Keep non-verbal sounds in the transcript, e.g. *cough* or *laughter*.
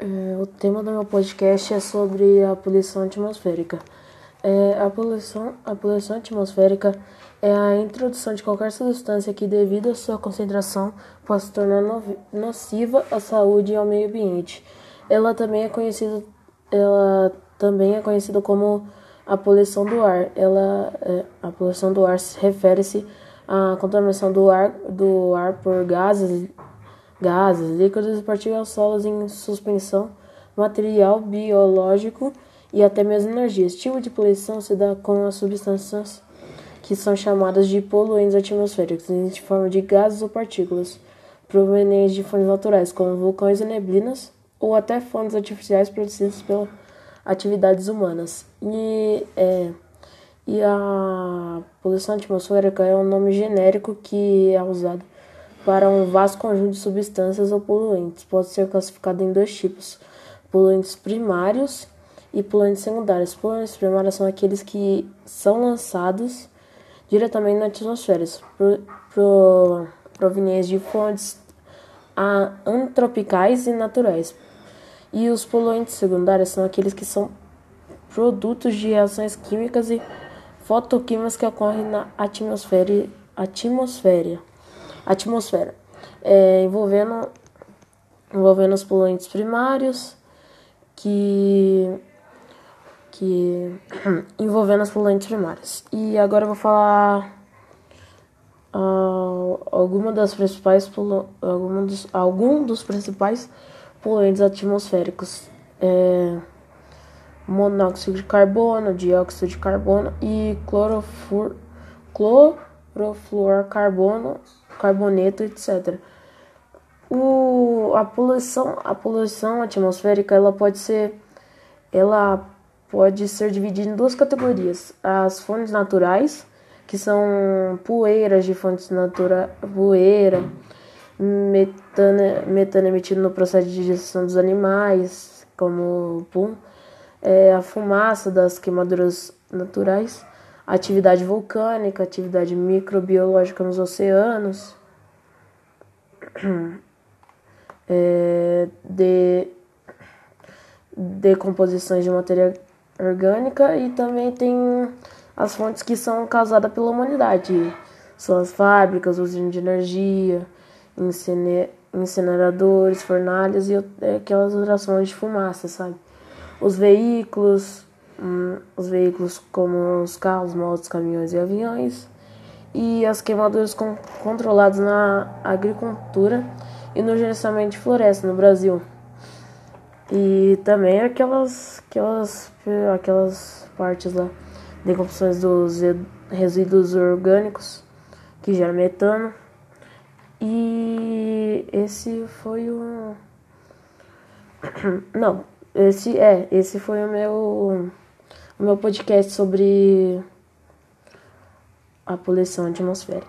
É, o tema do meu podcast é sobre a poluição atmosférica. É, a, poluição, a poluição atmosférica é a introdução de qualquer substância que, devido à sua concentração, possa se tornar nociva à saúde e ao meio ambiente. Ela também é conhecida, ela também é conhecida como a poluição do ar. Ela, é, a poluição do ar refere-se à contaminação do ar, do ar por gases gases, líquidos e partículas solos em suspensão, material biológico e até mesmo energia. Esse tipo de poluição se dá com as substâncias que são chamadas de poluentes atmosféricos, em forma de gases ou partículas, provenientes de fontes naturais, como vulcões e neblinas, ou até fontes artificiais produzidas pelas atividades humanas. E, é, e a poluição atmosférica é um nome genérico que é usado para um vasto conjunto de substâncias ou poluentes. Pode ser classificado em dois tipos: poluentes primários e poluentes secundários. Poluentes primários são aqueles que são lançados diretamente na atmosfera, pro, pro, provenientes de fontes antropicais e naturais. E os poluentes secundários são aqueles que são produtos de reações químicas e fotoquímicas que ocorrem na atmosfera. atmosfera atmosfera, é, envolvendo, envolvendo os poluentes primários, que, que *clears throat* envolvendo os poluentes primários. E agora eu vou falar uh, alguma das principais algum dos, algum dos principais poluentes atmosféricos. É, monóxido de carbono, dióxido de carbono e clorofur, clorofluorcarbono carboneto, etc. O, a poluição, a poluição atmosférica, ela pode ser, ela pode ser dividida em duas categorias: as fontes naturais, que são poeiras de fontes naturais, poeira, metano, metano emitido no processo de digestão dos animais, como pum, é, a fumaça das queimaduras naturais atividade vulcânica, atividade microbiológica nos oceanos, *clears throat* é, de decomposições de matéria orgânica e também tem as fontes que são causadas pela humanidade. São as fábricas, usinas de energia, incineradores, fornalhas e aquelas outras fontes de fumaça, sabe? Os veículos, hum, os veículos como os carros, motos, caminhões e aviões, e as queimaduras com, controladas na agricultura e no gerenciamento de floresta no Brasil. E também aquelas, aquelas, aquelas partes lá, decomposições dos resíduos orgânicos que gera metano. E esse foi o. *coughs* Não, esse é, esse foi o meu o meu podcast sobre a poluição atmosférica.